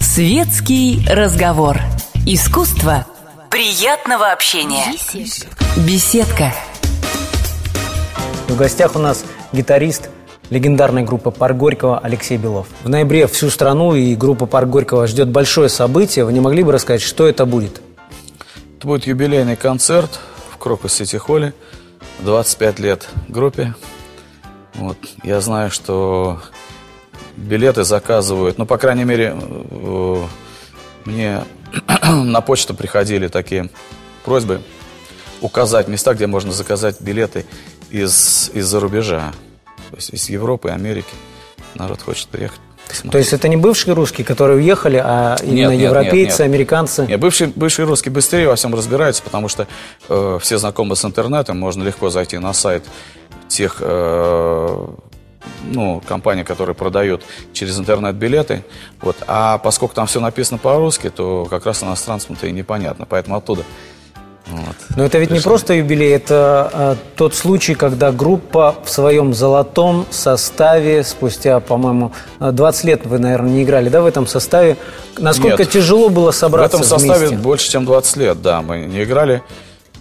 Светский разговор. Искусство приятного общения. Беседка. В гостях у нас гитарист легендарной группы «Парк Горького» Алексей Белов. В ноябре всю страну и группа «Парк Горького» ждет большое событие. Вы не могли бы рассказать, что это будет? Это будет юбилейный концерт в Крокус Сити Холле. 25 лет группе. Вот. Я знаю, что билеты заказывают, ну, по крайней мере, э, мне на почту приходили такие просьбы указать места, где можно заказать билеты из, из-за рубежа, то есть из Европы, Америки. Народ хочет приехать. Посмотреть. То есть это не бывшие русские, которые уехали, а именно нет, европейцы, нет, нет. американцы? Нет, бывшие, бывшие русские быстрее во всем разбираются, потому что э, все знакомы с интернетом, можно легко зайти на сайт тех э, ну, компаний, которые продают через интернет билеты. Вот. А поскольку там все написано по-русски, то как раз иностранцам-то и непонятно. Поэтому оттуда вот. Но это ведь не Пришли. просто юбилей, это а, тот случай, когда группа в своем золотом составе, спустя, по-моему, а, 20 лет вы, наверное, не играли, да, в этом составе. Насколько Нет. тяжело было В собраться этом составе вместе? больше, чем 20 лет, да, мы не играли.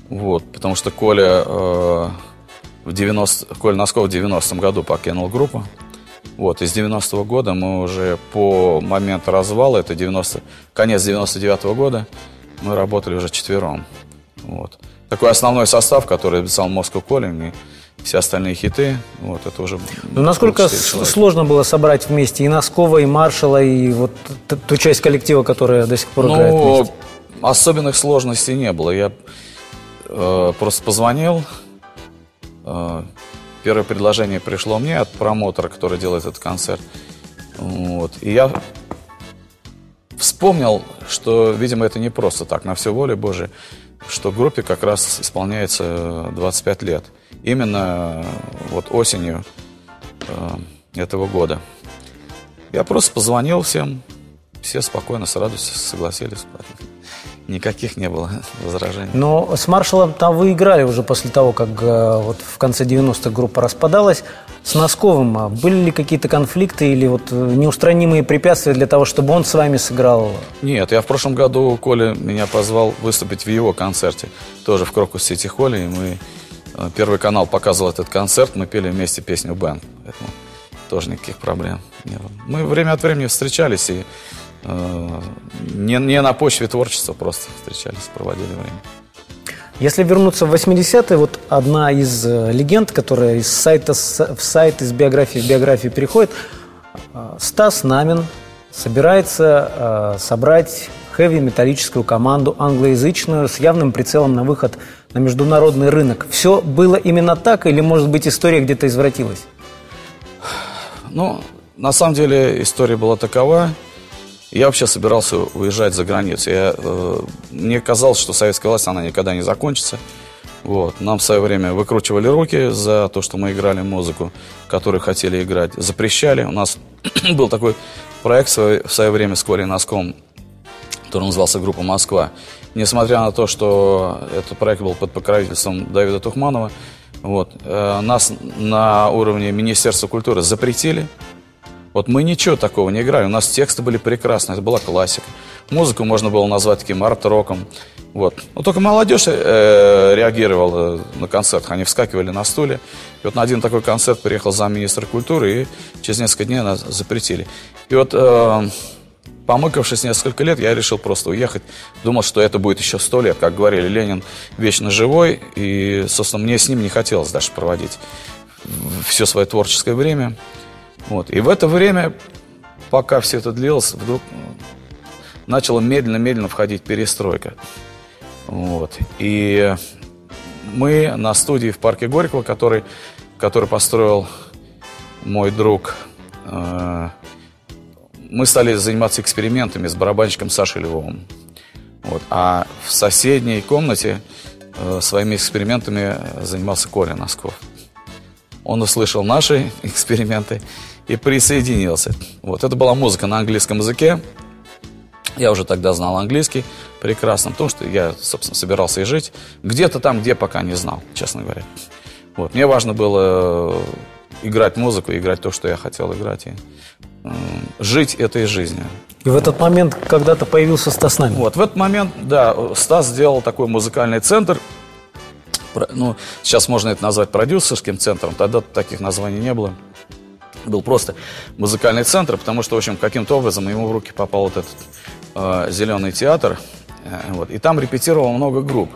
Вот, потому что Коля э, в 90, Коля Носков в 90-м году покинул группу. Вот, из 90-го года мы уже по моменту развала, это 90, конец 99-го года, мы работали уже четвером. Вот. Такой основной состав, который написал Moscow Calling и все остальные хиты, вот, это уже... Ну, насколько сложно было собрать вместе и Носкова, и Маршала, и вот ту часть коллектива, которая до сих пор играет Ну, вместе? особенных сложностей не было. Я э, просто позвонил. Э, первое предложение пришло мне от промотора, который делает этот концерт. Вот. И я вспомнил, что, видимо, это не просто так, на все воле Божией, что группе как раз исполняется 25 лет. Именно вот осенью э, этого года. Я просто позвонил всем, все спокойно, с радостью согласились. Никаких не было возражений. Но с Маршалом там вы играли уже после того, как э, вот в конце 90-х группа распадалась. С Носковым а, были ли какие-то конфликты или вот э, неустранимые препятствия для того, чтобы он с вами сыграл? Нет, я в прошлом году Коля меня позвал выступить в его концерте, тоже в Крокус Сити Холле, и мы э, Первый канал показывал этот концерт, мы пели вместе песню «Бен», поэтому тоже никаких проблем не было. Мы время от времени встречались и не, не на почве творчества, просто встречались, проводили время. Если вернуться в 80-е, вот одна из э, легенд, которая из сайта в сайт, из биографии в биографию переходит, э, Стас Намин собирается э, собрать хэви-металлическую команду англоязычную с явным прицелом на выход на международный рынок. Все было именно так или, может быть, история где-то извратилась? Ну, на самом деле история была такова. Я вообще собирался уезжать за границу. Я, э, мне казалось, что советская власть, она никогда не закончится. Вот. Нам в свое время выкручивали руки за то, что мы играли музыку, которую хотели играть. Запрещали. У нас был такой проект в свое, в свое время с Колей Носком, который назывался «Группа Москва». Несмотря на то, что этот проект был под покровительством Давида Тухманова, вот, э, нас на уровне Министерства культуры запретили. Вот мы ничего такого не играли. У нас тексты были прекрасные, это была классика. Музыку можно было назвать таким арт-роком. Вот. Но только молодежь э, реагировала на концерт. Они вскакивали на стуле. И вот на один такой концерт приехал замминистра культуры, и через несколько дней нас запретили. И вот, э, помыкавшись несколько лет, я решил просто уехать. Думал, что это будет еще сто лет. Как говорили, Ленин вечно живой. И, собственно, мне с ним не хотелось даже проводить все свое творческое время. Вот. И в это время, пока все это длилось, вдруг э, начала медленно-медленно входить перестройка. Вот. И мы на студии в парке Горького, который, который построил мой друг, э, мы стали заниматься экспериментами с барабанщиком Сашей Львовым. Вот. А в соседней комнате э, своими экспериментами занимался Коля Носков. Он услышал наши эксперименты и присоединился. Вот. Это была музыка на английском языке. Я уже тогда знал английский прекрасно, потому что я, собственно, собирался и жить где-то там, где пока не знал, честно говоря. Вот. Мне важно было играть музыку, играть то, что я хотел играть. И, э, жить этой жизнью. И в этот момент когда-то появился Стас Намин. Вот, в этот момент, да, Стас сделал такой музыкальный центр. Ну, сейчас можно это назвать продюсерским центром, тогда таких названий не было. Был просто музыкальный центр, потому что, в общем, каким-то образом ему в руки попал вот этот э, зеленый театр. Э, вот, и там репетировало много групп.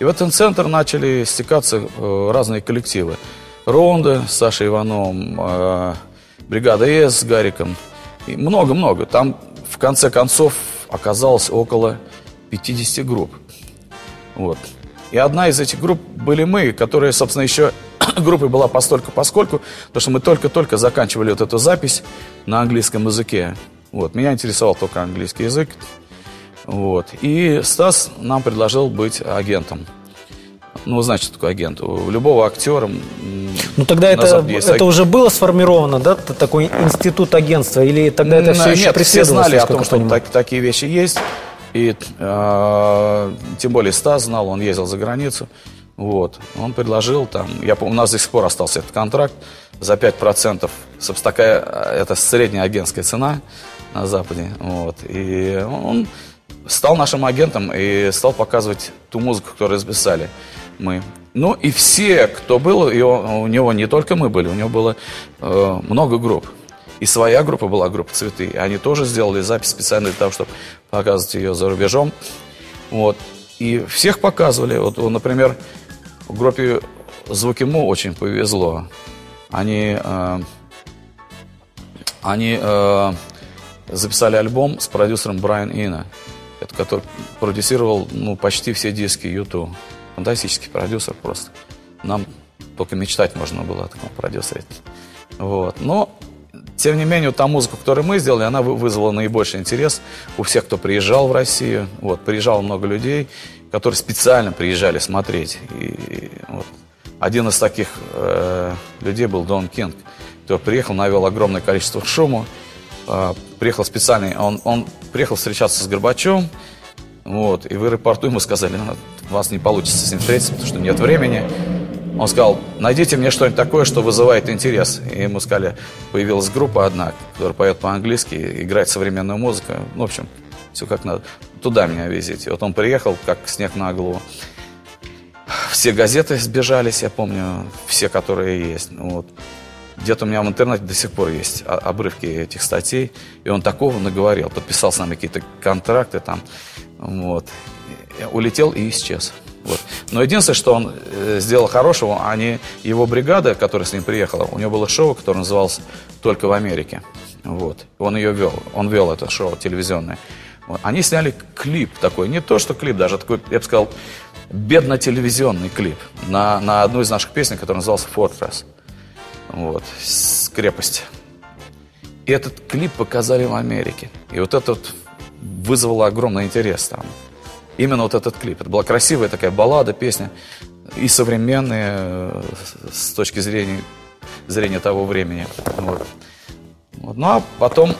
И в этот центр начали стекаться э, разные коллективы. Ронда с Сашей Ивановым, э, бригада С с Гариком. И много-много. Там в конце концов оказалось около 50 групп. Вот. И одна из этих групп были мы, которые, собственно, еще группой была постольку поскольку, потому что мы только-только заканчивали вот эту запись на английском языке. Вот. Меня интересовал только английский язык. Вот. И Стас нам предложил быть агентом. Ну, вы знаете, что такое агент. У любого актера... Ну, тогда это, это аг... уже было сформировано, да, такой институт агентства? Или тогда это все еще Нет, все знали о том, что так, такие вещи есть. И э, тем более Стас знал, он ездил за границу. Вот. Он предложил там, я помню, у нас до сих пор остался этот контракт за 5%. Собственно, такая, это средняя агентская цена на Западе. Вот. И он стал нашим агентом и стал показывать ту музыку, которую записали мы. Ну и все, кто был, и у него не только мы были, у него было э, много групп. И своя группа была, группа «Цветы». И они тоже сделали запись специально для того, чтобы показывать ее за рубежом. Вот. И всех показывали. Вот, например, группе «Звуки Му» очень повезло. Они, э, они э, записали альбом с продюсером Брайан Ина, который продюсировал ну, почти все диски YouTube. Фантастический продюсер просто. Нам только мечтать можно было о таком продюсере. Вот. Но, тем не менее, та музыка, которую мы сделали, она вызвала наибольший интерес у всех, кто приезжал в Россию. Вот, приезжало много людей, которые специально приезжали смотреть. И, вот, один из таких э, людей был Дон Кинг, который приехал, навел огромное количество шума. Э, приехал специально, он, он приехал встречаться с Горбачевым, вот, и в аэропорту ему сказали, «Ну, у вас не получится с ним встретиться, потому что нет времени. Он сказал, найдите мне что-нибудь такое, что вызывает интерес. И ему сказали, появилась группа одна, которая поет по-английски, играет современную музыку. Ну, в общем, все как надо. Туда меня везите. Вот он приехал, как снег на голову. Все газеты сбежались, я помню, все, которые есть. Ну, вот. Где-то у меня в интернете до сих пор есть обрывки этих статей. И он такого наговорил. Подписал с нами какие-то контракты там. Вот. Улетел и исчез. Вот. Но единственное, что он э, сделал хорошего, они, его бригада, которая с ним приехала, у него было шоу, которое называлось «Только в Америке». Вот. Он ее вел, он вел это шоу телевизионное. Вот. Они сняли клип такой, не то что клип, даже такой, я бы сказал, бедно-телевизионный клип на, на одну из наших песен, которая называлась «Fortress». Вот, крепость. И этот клип показали в Америке. И вот этот вызвало огромный интерес там. Именно вот этот клип. Это была красивая такая баллада, песня. И современная э, с точки зрения, зрения того времени. Вот. Вот. Ну а потом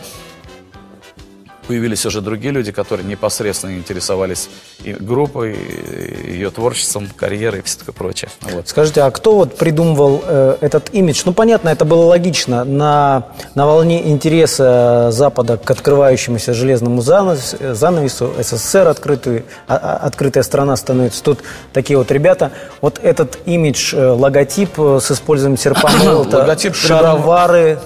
появились уже другие люди, которые непосредственно интересовались и группой, и ее творчеством, карьерой и все такое прочее. Вот. Скажите, а кто вот придумывал э, этот имидж? Ну, понятно, это было логично. На, на волне интереса Запада к открывающемуся железному занавес, занавесу, СССР открытый, а, а, открытая страна становится. Тут такие вот ребята. Вот этот имидж, э, логотип э, с использованием серпа логотип шаровары...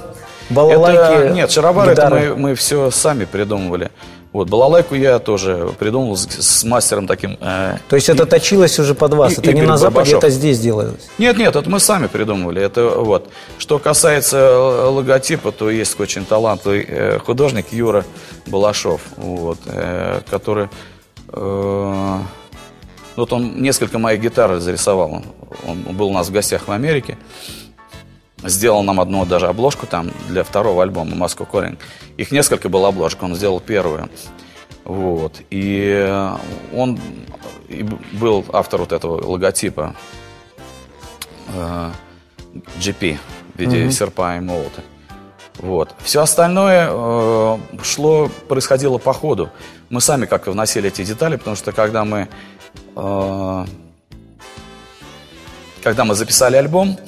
Балалайки, это, Нет, шаровары это мы, мы все сами придумывали. Вот, балалайку я тоже придумал с, с мастером таким. Э, То есть и, это точилось уже под вас? И, это и не на Западе, Барбашов. это здесь делалось? Нет, нет, это мы сами придумывали. Это вот. Что касается э, логотипа, то есть очень талантливый э, художник Юра Балашов, вот, э, который... Э, вот он несколько моих гитар зарисовал. Он, он был у нас в гостях в Америке сделал нам одну даже обложку там для второго альбома Moscow Calling. Их несколько было обложек, он сделал первую. Вот. И он и был автор вот этого логотипа э, GP в виде mm-hmm. серпа и молота. Вот. Все остальное э, шло, происходило по ходу. Мы сами как вносили эти детали, потому что когда мы э, когда мы записали альбом,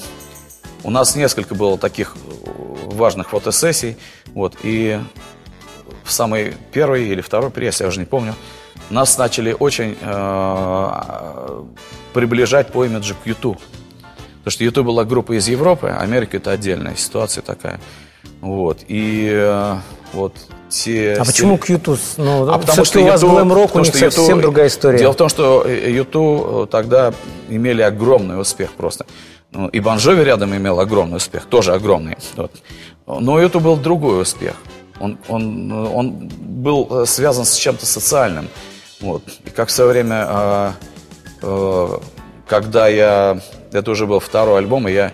У нас несколько было таких важных фотосессий. Вот, и в самый первый или второй пресс, я уже не помню, нас начали очень э, приближать по имиджу к YouTube. Потому что YouTube была группа из Европы, Америка это отдельная ситуация такая. Вот. И э, вот те... А почему к YouTube? Ну, а потому что у вас Glam Rock, у них YouTube, совсем другая история. Дело в том, что YouTube э, тогда имели огромный успех просто. Ну, и Бонжови рядом имел огромный успех, тоже огромный. Вот. Но это был другой успех. Он, он, он был э, связан с чем-то социальным. Вот. И как в свое время, э, э, когда я... Это уже был второй альбом, и я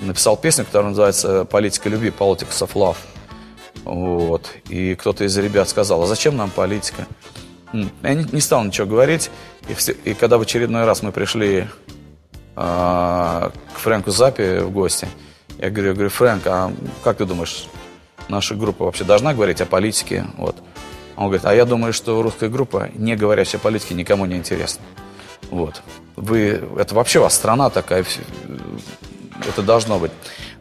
написал песню, которая называется «Политика любви», «Politics of Love». Вот. И кто-то из ребят сказал, а зачем нам политика? Я не, не стал ничего говорить. И, все, и когда в очередной раз мы пришли э, к Фрэнку Запи в гости, я говорю, я говорю, Фрэнк, а как ты думаешь, наша группа вообще должна говорить о политике? Вот. Он говорит, а я думаю, что русская группа, не говорящая о политике, никому не интересна. Вот. Вы, это вообще у вас страна такая, это должно быть.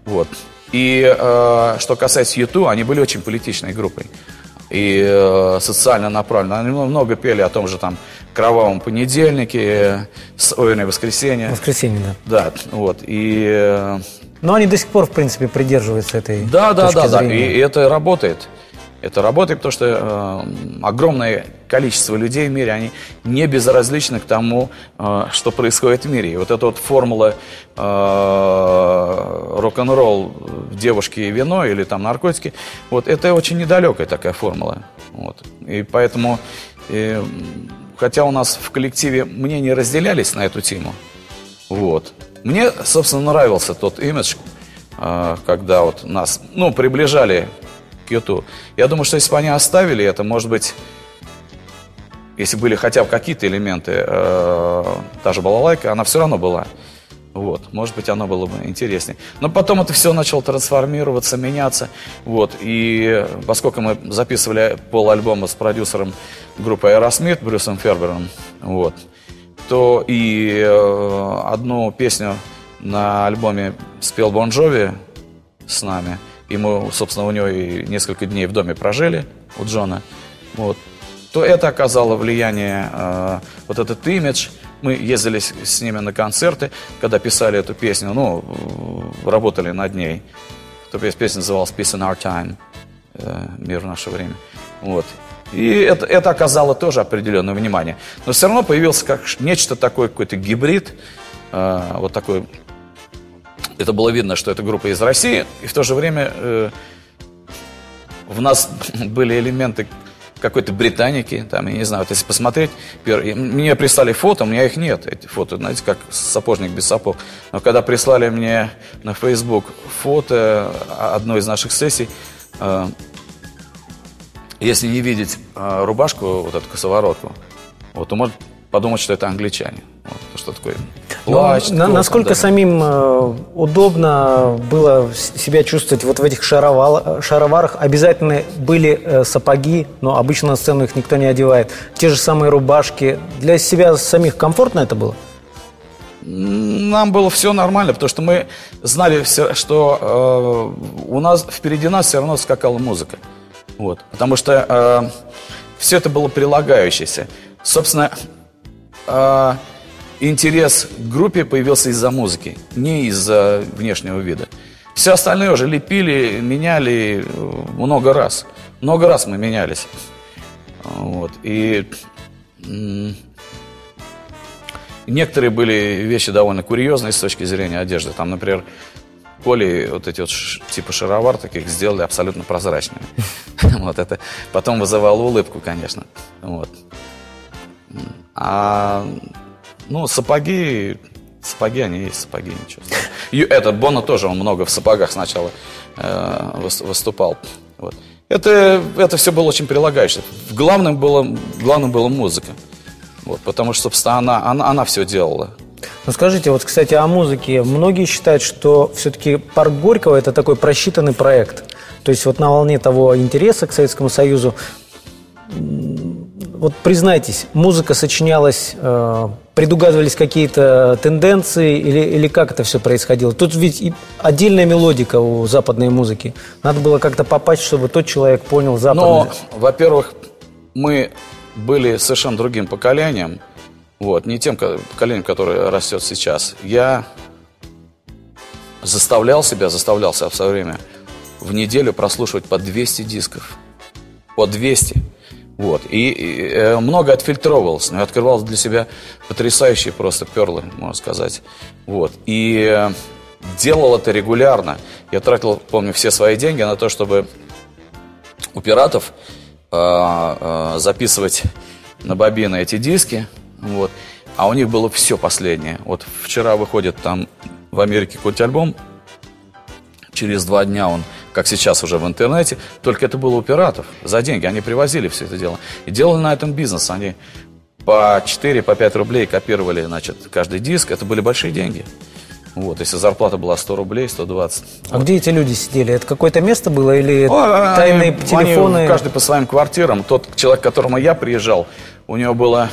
Вот. И э, что касается YouTube, они были очень политичной группой. И э, социально направлены. Они много пели о том же там кровавом понедельнике, ой, воскресенье. Воскресенье, да. Да, вот. И э, но они до сих пор, в принципе, придерживаются этой Да, да, да, зрения. да. И, и это работает. Это работает, потому что э, огромное количество людей в мире, они не безразличны к тому, э, что происходит в мире. И вот эта вот формула э, рок-н-ролл девушки и вино или там наркотики, вот это очень недалекая такая формула. Вот. И поэтому, э, хотя у нас в коллективе мнения разделялись на эту тему, вот, мне, собственно, нравился тот имидж, э, когда вот нас, ну, приближали к YouTube. Я думаю, что если бы они оставили это, может быть, если были хотя бы какие-то элементы, э, та же балалайка, она все равно была. Вот, может быть, оно было бы интереснее. Но потом это все начало трансформироваться, меняться. Вот, и поскольку мы записывали пол альбома с продюсером группы Aerosmith, Брюсом Фербером, вот, то и э, одну песню на альбоме спел Бон Джови с нами. И мы, собственно, у него и несколько дней в доме прожили, у Джона. Вот. То это оказало влияние, э, вот этот имидж. Мы ездили с, ними на концерты, когда писали эту песню, ну, работали над ней. То песня называлась Peace in Our Time, э, Мир в наше время. Вот. И это, это оказало тоже определенное внимание. Но все равно появился как нечто такое, какой-то гибрид, э, вот такой. Это было видно, что это группа из России, и в то же время э, в нас были элементы какой-то британики, там, я не знаю, вот если посмотреть, мне прислали фото, у меня их нет, эти фото, знаете, как сапожник без сапог. Но когда прислали мне на Facebook фото одной из наших сессий, э, если не видеть э, рубашку, вот эту косоворотку, вот, то может подумать, что это англичане. Вот, что такое плащ. На, насколько да. самим э, удобно было себя чувствовать вот в этих шаровал, шароварах? Обязательно были э, сапоги, но обычно на сцену их никто не одевает. Те же самые рубашки. Для себя самих комфортно это было? Нам было все нормально, потому что мы знали, что э, у нас впереди нас все равно скакала музыка. Вот. Потому что э, все это было прилагающееся. Собственно, э, интерес к группе появился из-за музыки, не из-за внешнего вида. Все остальное уже лепили, меняли э, много раз. Много раз мы менялись. Вот. И некоторые были вещи довольно курьезные с точки зрения одежды. Там, например, Коли вот эти вот типа шаровар таких сделали абсолютно прозрачными. Вот это потом вызывало улыбку, конечно. Вот. А, ну, сапоги, сапоги, они есть сапоги, ничего. И этот Бона тоже, он много в сапогах сначала э, выступал. Вот. Это, это все было очень прилагающее. Главным было, главным была музыка. Вот, потому что, собственно, она, она, она все делала. Ну скажите, вот, кстати, о музыке. Многие считают, что все-таки парк Горького это такой просчитанный проект. То есть вот на волне того интереса к Советскому Союзу вот признайтесь, музыка сочинялась, э, предугадывались какие-то тенденции или, или как это все происходило? Тут ведь и отдельная мелодика у западной музыки. Надо было как-то попасть, чтобы тот человек понял западную. Но, во-первых, мы были совершенно другим поколением, вот, не тем поколением, которое растет сейчас. Я заставлял себя, заставлял себя в свое время в неделю прослушивать по 200 дисков. По 200. Вот. И, и э, много отфильтровывался, но открывал для себя потрясающие просто перлы, можно сказать. Вот. И э, делал это регулярно. Я тратил, помню, все свои деньги на то, чтобы у пиратов э, э, записывать на бобины эти диски. Вот. А у них было все последнее. Вот вчера выходит там в Америке какой-то альбом, через два дня он как сейчас уже в интернете, только это было у пиратов за деньги. Они привозили все это дело. И делали на этом бизнес. Они по 4, по 5 рублей копировали, значит, каждый диск. Это были большие деньги. Вот, если зарплата была 100 рублей, 120. А вот. где эти люди сидели? Это какое-то место было или О, тайные они, телефоны? Они, каждый по своим квартирам. Тот человек, к которому я приезжал, у него было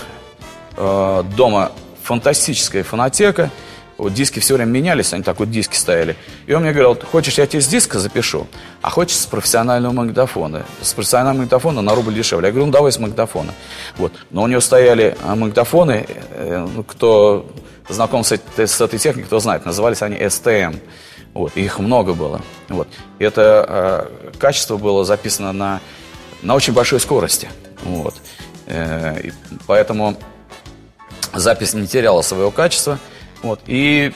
э, дома фантастическая фонотека – вот диски все время менялись, они так вот диски стояли. И он мне говорил, хочешь, я тебе с диска запишу, а хочешь с профессионального магнитофона. С профессионального магнитофона на рубль дешевле. Я говорю, ну давай с магнитофона. Вот. Но у него стояли а, магнитофоны, э, ну, кто знаком с, этой, техникой, кто знает, назывались они STM. Вот, их много было. Вот. И это э, качество было записано на, на очень большой скорости. Вот. Э, поэтому запись не теряла своего качества – вот. И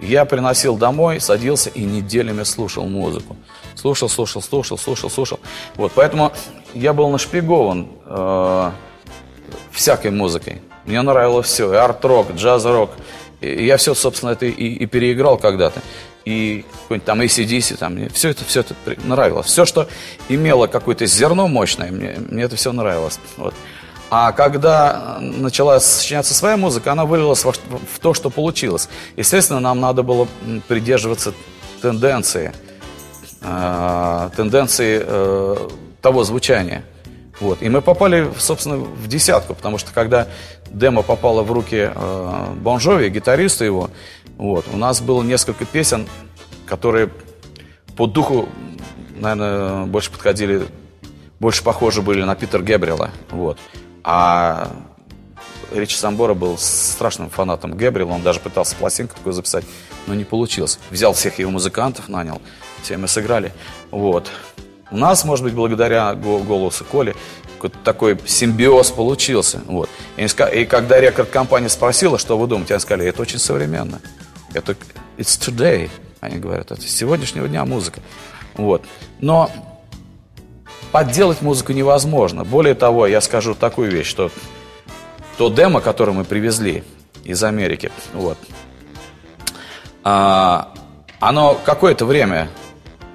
я приносил домой, садился и неделями слушал музыку. Слушал, слушал, слушал, слушал, слушал. Вот, поэтому я был нашпигован э, всякой музыкой. Мне нравилось все, и арт-рок, джаз-рок. Я все, собственно, это и, и переиграл когда-то. И какой-нибудь там ACDC, там, мне все это, все это нравилось. Все, что имело какое-то зерно мощное, мне, мне это все нравилось. Вот. А когда начала сочиняться своя музыка, она вылилась в, то, что получилось. Естественно, нам надо было придерживаться тенденции, э, тенденции э, того звучания. Вот. И мы попали, собственно, в десятку, потому что когда демо попало в руки э, Бонжови, гитариста его, вот, у нас было несколько песен, которые по духу, наверное, больше подходили, больше похожи были на Питера Гебрила. Вот. А Ричи Самбора был страшным фанатом Гэбриэла, он даже пытался пластинку такую записать, но не получилось. Взял всех его музыкантов, нанял, все мы сыграли. Вот. У нас, может быть, благодаря голосу Коли, такой симбиоз получился. Вот. И, и когда рекорд-компания спросила, что вы думаете, они сказали, это очень современно. Это it's today, они говорят, это с сегодняшнего дня музыка. Вот. Но подделать музыку невозможно. Более того, я скажу такую вещь, что то демо, которое мы привезли из Америки, вот, а, оно какое-то время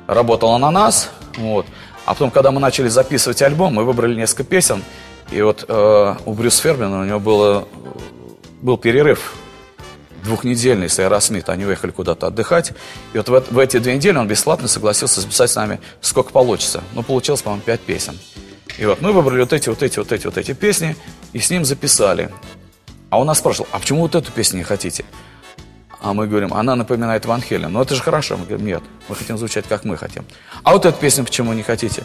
работало на нас, вот, а потом, когда мы начали записывать альбом, мы выбрали несколько песен, и вот э, у Брюс Фейрберна у него было, был перерыв двухнедельный с Аэросмит, они уехали куда-то отдыхать. И вот в, в эти две недели он бесплатно согласился записать с нами сколько получится. Ну, получилось, по-моему, пять песен. И вот мы выбрали вот эти, вот эти, вот эти, вот эти песни и с ним записали. А он нас спрашивал, а почему вот эту песню не хотите? А мы говорим, она напоминает Ван Хелен. Ну это же хорошо. Мы говорим, нет, мы хотим звучать, как мы хотим. А вот эту песню почему не хотите?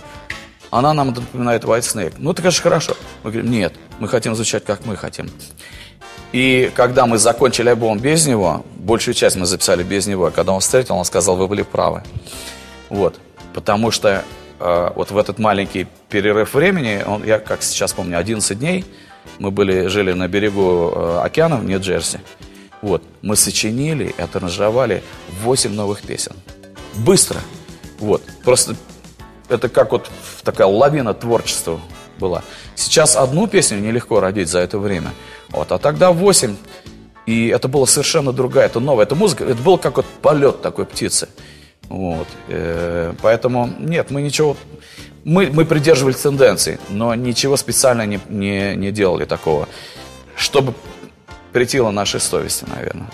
Она нам напоминает White Snake. Ну это, конечно, хорошо. Мы говорим, нет, мы хотим звучать, как мы хотим. И когда мы закончили альбом без него, большую часть мы записали без него, а когда он встретил, он сказал, вы были правы. Вот. Потому что э, вот в этот маленький перерыв времени, он, я как сейчас помню, 11 дней, мы были, жили на берегу э, океана в Нью-Джерси. Вот. Мы сочинили и отаранжировали 8 новых песен. Быстро. Вот. Просто это как вот такая лавина творчества была. Сейчас одну песню нелегко родить за это время. Вот, а тогда 8. И это было совершенно другая, это новая, это музыка, это был как вот полет такой птицы. Вот. Э, поэтому нет, мы ничего, мы, мы придерживались тенденций, но ничего специально не, не, не делали такого, чтобы притило нашей совести, наверное.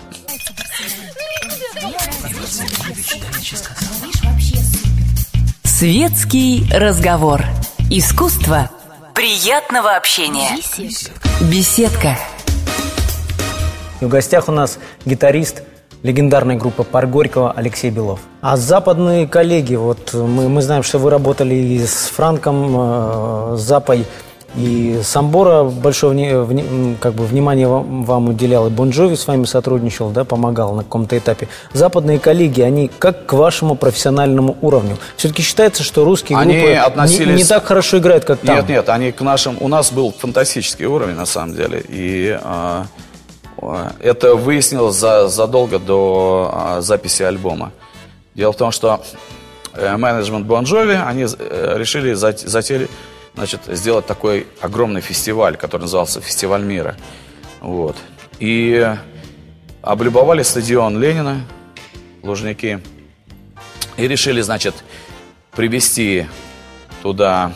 Светский разговор. Искусство Приятного общения. Беседка. Беседка. И в гостях у нас гитарист легендарной группы «Пар Горького» Алексей Белов. А западные коллеги, вот мы, мы знаем, что вы работали и с Франком, э, с Запой, и Самбора большое вни, как бы, внимание вам, вам уделял, и Бонжови с вами сотрудничал, да, помогал на каком-то этапе. Западные коллеги, они как к вашему профессиональному уровню? Все-таки считается, что русские они группы относились... не, не так хорошо играют, как там. Нет, нет, они к нашим... У нас был фантастический уровень, на самом деле, и... А это выяснилось за, задолго до а, записи альбома. Дело в том, что э, менеджмент Бонжови, они э, решили затели, значит, сделать такой огромный фестиваль, который назывался «Фестиваль мира». Вот. И облюбовали стадион Ленина, Лужники, и решили, значит, привести туда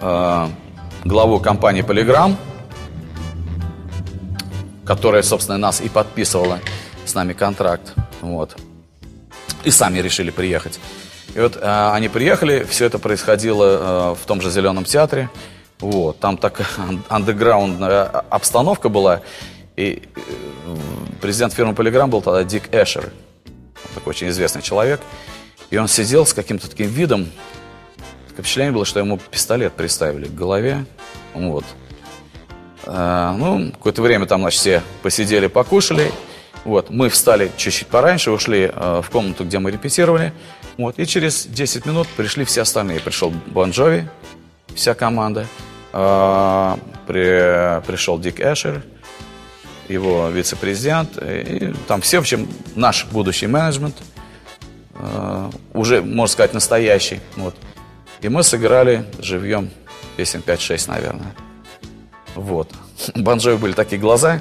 э, главу компании «Полиграм», которая, собственно, нас и подписывала с нами контракт. Вот. И сами решили приехать. И вот э, они приехали, все это происходило э, в том же Зеленом театре. Вот, там такая андеграундная обстановка была. И э, президент фирмы Полиграм был тогда Дик Эшер. Такой очень известный человек. И он сидел с каким-то таким видом. Такое впечатление было, что ему пистолет приставили к голове. Вот. А, ну, какое-то время там, значит, все посидели, покушали. Вот, мы встали чуть-чуть пораньше, ушли э, в комнату, где мы репетировали. Вот, и через 10 минут пришли все остальные. Пришел Бонжови, вся команда. Э, при, пришел Дик Эшер, его вице-президент. И там все, в общем, наш будущий менеджмент. Э, уже, можно сказать, настоящий. Вот. И мы сыграли живьем песен 5-6, наверное. Вот. Банжоя были такие глаза,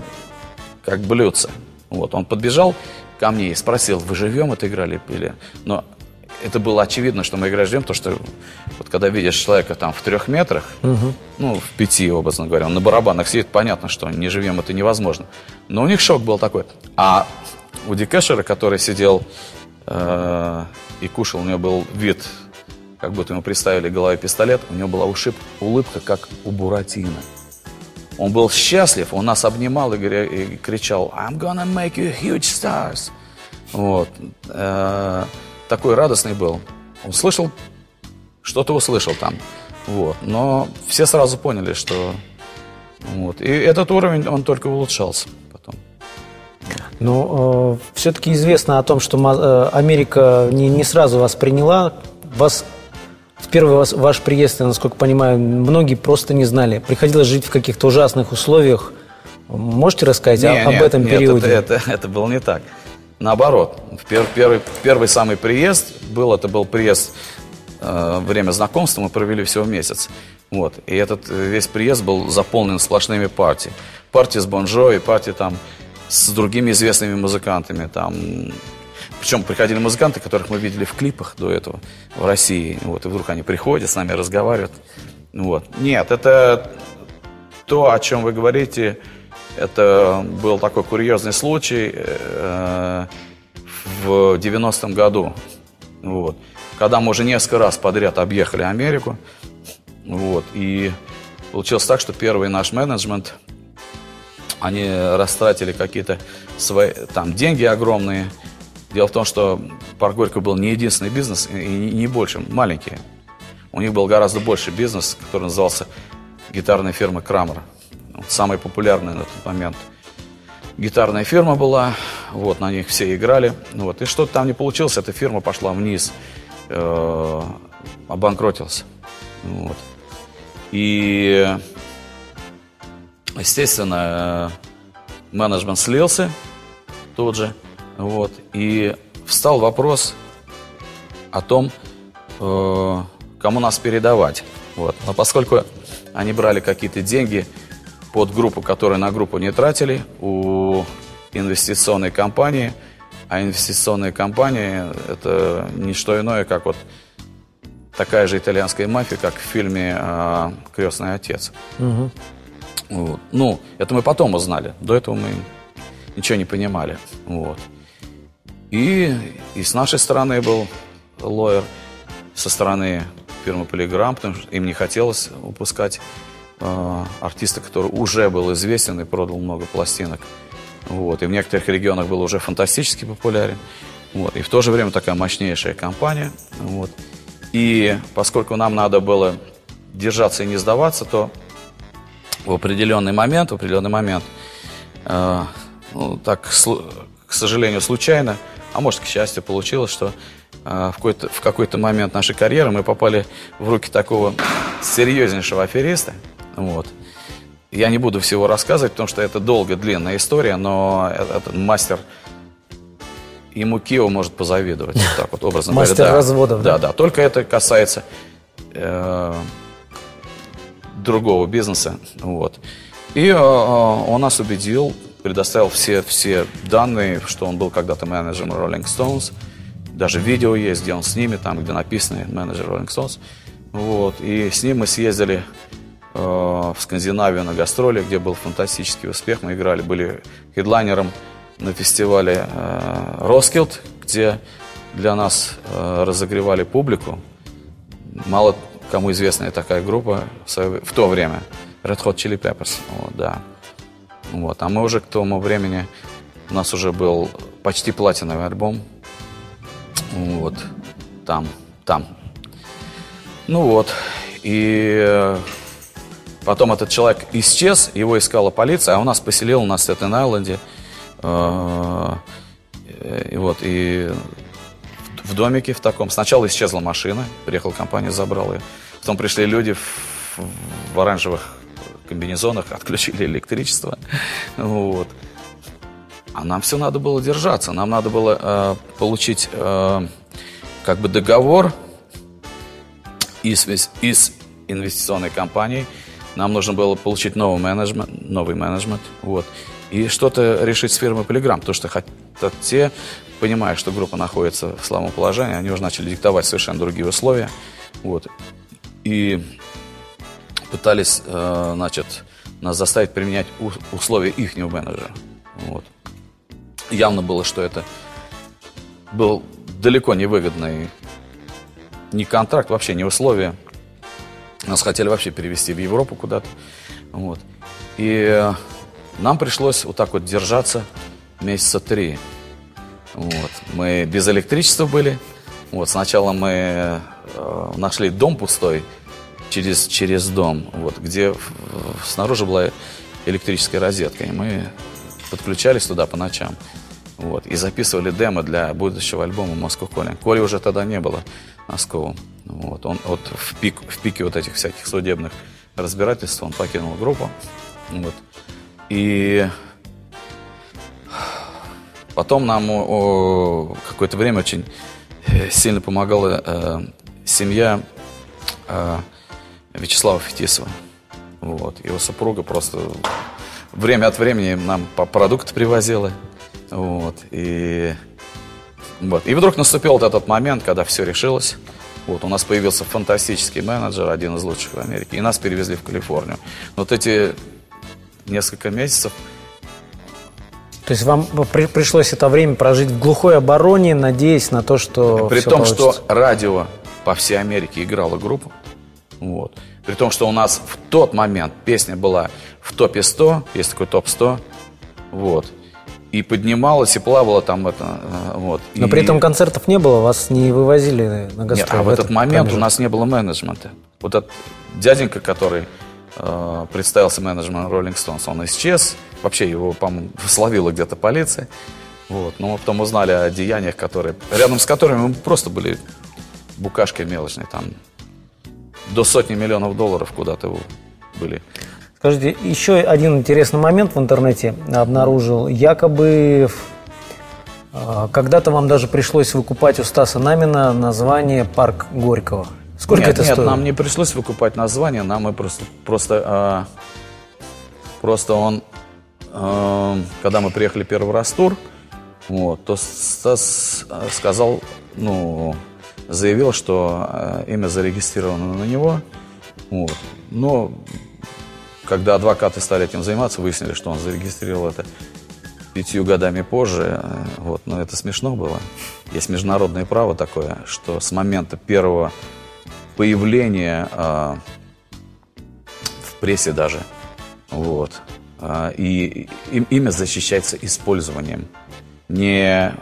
как блюдца. Вот. Он подбежал ко мне и спросил, вы живем это играли или... Но это было очевидно, что мы играем живем, потому что вот когда видишь человека там в трех метрах, угу. ну, в пяти, образно говоря, он на барабанах сидит, понятно, что не живем это невозможно. Но у них шок был такой. А у Дикэшера, который сидел э, и кушал, у него был вид, как будто ему приставили голове пистолет, у него была ушиб, улыбка, как у Буратино. Он был счастлив, он нас обнимал и, кричал «I'm gonna make you huge stars». Вот. Э, такой радостный был. Он слышал, что-то услышал там. Вот. Но все сразу поняли, что... Вот. И этот уровень, он только улучшался потом. Но э, все-таки известно о том, что э, Америка не, не сразу вас приняла. Вас первый ваш, ваш приезд, я, насколько понимаю, многие просто не знали. Приходилось жить в каких-то ужасных условиях. Можете рассказать не, об нет, этом нет, периоде? Это, это, это было не так. Наоборот, в пер, первый, первый самый приезд был, это был приезд э, время знакомства, мы провели всего месяц. Вот. И этот э, весь приезд был заполнен сплошными партиями. Партии с Бонжо и партии там с другими известными музыкантами. Там причем приходили музыканты, которых мы видели в клипах до этого в России. Вот, и вдруг они приходят, с нами разговаривают. Вот. Нет, это то, о чем вы говорите, это был такой курьезный случай э, в 90-м году. Вот. Когда мы уже несколько раз подряд объехали Америку. Вот. И получилось так, что первый наш менеджмент, они растратили какие-то свои там деньги огромные – Дело в том, что парк Горького был не единственный бизнес и не больше, маленький. У них был гораздо больше бизнес, который назывался гитарная фирма Крамер. Самая популярная на тот момент гитарная фирма была, вот, на них все играли. Вот, и что-то там не получилось, эта фирма пошла вниз, э, обанкротилась. Вот. И, естественно, э, менеджмент слился тут же. Вот. И встал вопрос о том, э, кому нас передавать. Вот. Но поскольку они брали какие-то деньги под группу, которые на группу не тратили, у инвестиционной компании, а инвестиционные компании это не что иное, как вот такая же итальянская мафия, как в фильме э, «Крестный отец». Угу. Вот. Ну, это мы потом узнали. До этого мы ничего не понимали. Вот. И, и с нашей стороны был лоер, со стороны фирмы Полиграм, потому что им не хотелось выпускать э, артиста, который уже был известен и продал много пластинок. Вот. И в некоторых регионах был уже фантастически популярен. Вот. И в то же время такая мощнейшая компания. Вот. И поскольку нам надо было держаться и не сдаваться, то в определенный момент, в определенный момент, э, ну, так, к сожалению, случайно, а может, к счастью, получилось, что э, в какой-то, в какой-то момент нашей карьеры мы попали в руки такого серьезнейшего афериста. Вот. Я не буду всего рассказывать, потому что это долгая, длинная история, но этот мастер ему Кио может позавидовать. Вот так вот, образно Мастер говоря. Да, разводов, да? Да, да. Только это касается э, другого бизнеса. Вот. И э, он нас убедил, предоставил все, все данные, что он был когда-то менеджером Rolling Stones. Даже видео есть, где он с ними, там, где написано менеджер Rolling Stones. Вот. И с ним мы съездили Э, в Скандинавию на гастроли, где был фантастический успех. Мы играли, были хедлайнером на фестивале Роскилд, где для нас э, разогревали публику. Мало кому известная такая группа в то время. Red Hot Chili Peppers. Вот, да. Вот. А мы уже к тому времени, у нас уже был почти платиновый альбом. Вот. Там, там. Ну вот. И э, Потом этот человек исчез, его искала полиция, а у нас поселил на Сеттен-Айленде. Э, и вот, и в домике в таком. Сначала исчезла машина, приехала компания, забрала ее. Потом пришли люди в, в оранжевых комбинезонах, отключили электричество. Вот. А нам все надо было держаться. Нам надо было э, получить э, как бы договор из, из инвестиционной компании – нам нужно было получить новый менеджмент, новый менеджмент, вот, и что-то решить с фирмой Полиграм, потому что хотят те, понимая, что группа находится в слабом положении, они уже начали диктовать совершенно другие условия, вот, и пытались, э, значит, нас заставить применять условия их менеджера, вот. Явно было, что это был далеко не выгодный ни контракт, вообще не условия, нас хотели вообще перевести в Европу куда-то. Вот. И э, нам пришлось вот так вот держаться месяца три. Вот. Мы без электричества были. Вот. Сначала мы э, нашли дом пустой через, через дом, вот, где снаружи была электрическая розетка. И мы подключались туда по ночам. Вот, и записывали демо для будущего альбома «Москва Коля». Коли уже тогда не было Носковым. Вот, он вот в, пик, в пике вот этих всяких судебных разбирательств он покинул группу. Вот. И потом нам какое-то время очень э, сильно помогала э, семья э, Вячеслава Фетисова. Вот. Его супруга просто время от времени нам по продукты привозила. Вот. И, вот. и вдруг наступил вот этот момент, когда все решилось. Вот, у нас появился фантастический менеджер, один из лучших в Америке, и нас перевезли в Калифорнию. Вот эти несколько месяцев то есть вам при, пришлось это время прожить в глухой обороне, надеясь на то, что При том, получится. что радио по всей Америке играло группу. Вот. При том, что у нас в тот момент песня была в топе 100, есть такой топ 100. Вот и поднималась, и плавала там это, э, вот. Но и... при этом концертов не было, вас не вывозили на гастроли? Нет, а в, в этот, этот момент промежуток. у нас не было менеджмента. Вот этот дяденька, который э, представился менеджером Rolling Stones, он исчез, вообще его, по-моему, словила где-то полиция, вот. Но мы потом узнали о деяниях, которые, рядом с которыми мы просто были букашкой мелочной, там до сотни миллионов долларов куда-то были Скажите, еще один интересный момент в интернете обнаружил. Якобы а, когда-то вам даже пришлось выкупать у Стаса Намина название «Парк Горького». Сколько нет, это нет, стоило? нам не пришлось выкупать название, нам мы просто, просто, э, просто он, э, когда мы приехали первый раз в тур, вот, то Стас сказал, ну, заявил, что э, имя зарегистрировано на него, вот, но когда адвокаты стали этим заниматься, выяснили, что он зарегистрировал это пятью годами позже. Э, вот, но это смешно было. Есть международное право такое, что с момента первого появление э, в прессе даже. Вот. Э, и, и имя защищается использованием. Не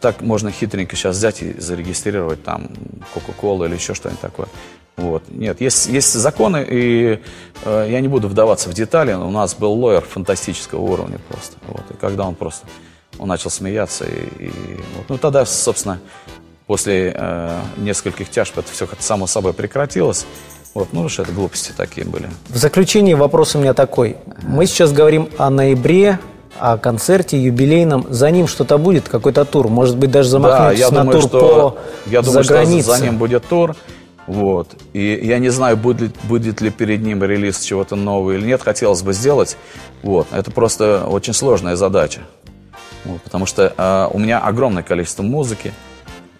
так можно хитренько сейчас взять и зарегистрировать там Кока-Колу или еще что-нибудь такое. Вот. Нет, есть, есть законы, и э, я не буду вдаваться в детали. У нас был лоер фантастического уровня просто. Вот. И когда он просто он начал смеяться, и, и вот. ну тогда, собственно, после э, нескольких тяжб это все как-то само собой прекратилось. Вот, ну что это глупости такие были. В заключение вопрос у меня такой. Мы сейчас говорим о ноябре, о концерте юбилейном. За ним что-то будет, какой-то тур? Может быть, даже замахнетесь да, я на думаю, тур что, по Я думаю, что за ним будет тур. Вот. И я не знаю, будет, будет ли перед ним релиз чего-то нового или нет. Хотелось бы сделать. Вот. Это просто очень сложная задача. Вот, потому что э, у меня огромное количество музыки.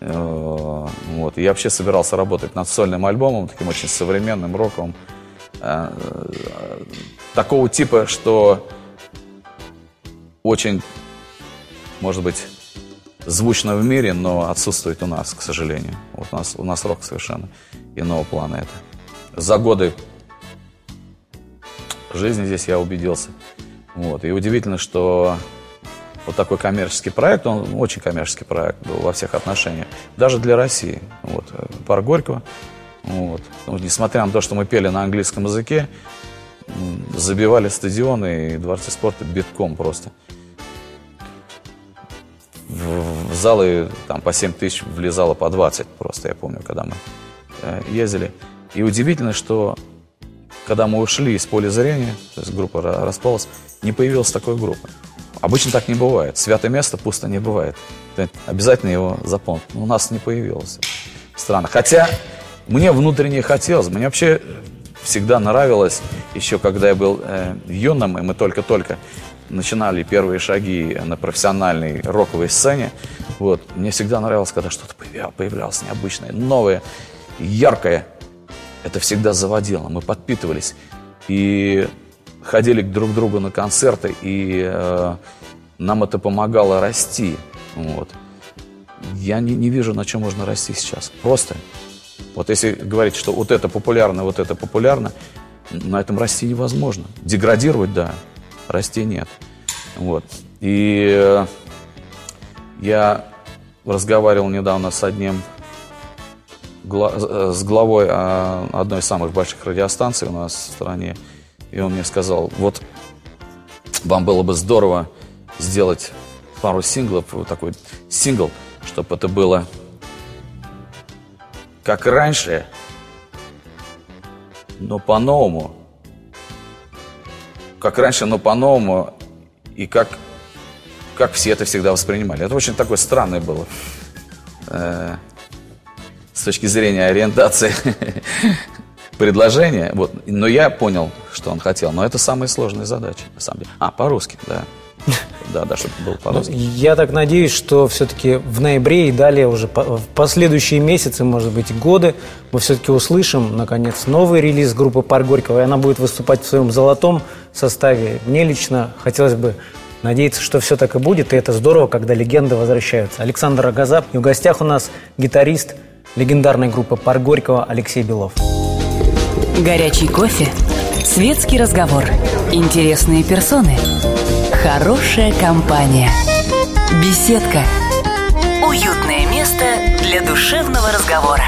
Э, вот, и я вообще собирался работать над сольным альбомом, таким очень современным, роковым. Э, э, такого типа, что очень, может быть, звучно в мире, но отсутствует у нас, к сожалению. Вот у нас, у нас рок совершенно иного плана это. За годы жизни здесь я убедился. Вот. И удивительно, что вот такой коммерческий проект, он очень коммерческий проект был во всех отношениях, даже для России. Вот, парк Горького. Вот. Ну, несмотря на то, что мы пели на английском языке, забивали стадионы и дворцы спорта битком просто. В, залы там по 7 тысяч влезало по 20 просто, я помню, когда мы э, ездили. И удивительно, что когда мы ушли из поля зрения, то есть группа распалась, не появилась такой группы. Обычно так не бывает. Святое место пусто не бывает. Ты обязательно его запомнить. У нас не появилось. Странно. Хотя мне внутренне хотелось. Мне вообще всегда нравилось, еще когда я был э, юным, и мы только-только начинали первые шаги на профессиональной роковой сцене, вот, мне всегда нравилось, когда что-то появлялось необычное, новое, яркое. Это всегда заводило. Мы подпитывались. И ходили друг к другу на концерты, и э, нам это помогало расти. Вот. Я не, не вижу, на чем можно расти сейчас. Просто. Вот если говорить, что вот это популярно, вот это популярно, на этом расти невозможно. Деградировать, да, расти нет. Вот. И э, я разговаривал недавно с одним э, с главой э, одной из самых больших радиостанций у нас в стране. И он мне сказал, вот вам было бы здорово сделать пару синглов, вот такой сингл, чтобы это было как раньше, но по-новому. Как раньше, но по-новому. И как, как все это всегда воспринимали. Это очень такое странное было. Э, с точки зрения ориентации предложение. Вот. Но я понял, что он хотел. Но это самая сложная задача, на самом деле. А, по-русски, да. Да, да, чтобы было по-русски. Ну, я так надеюсь, что все-таки в ноябре и далее уже в последующие месяцы, может быть, годы мы все-таки услышим, наконец, новый релиз группы Пар Горького, и она будет выступать в своем золотом составе. Мне лично хотелось бы надеяться, что все так и будет, и это здорово, когда легенды возвращаются. Александр Агазап, и в гостях у нас гитарист легендарной группы Пар Горького Алексей Белов. Горячий кофе, светский разговор, интересные персоны, хорошая компания, беседка, уютное место для душевного разговора.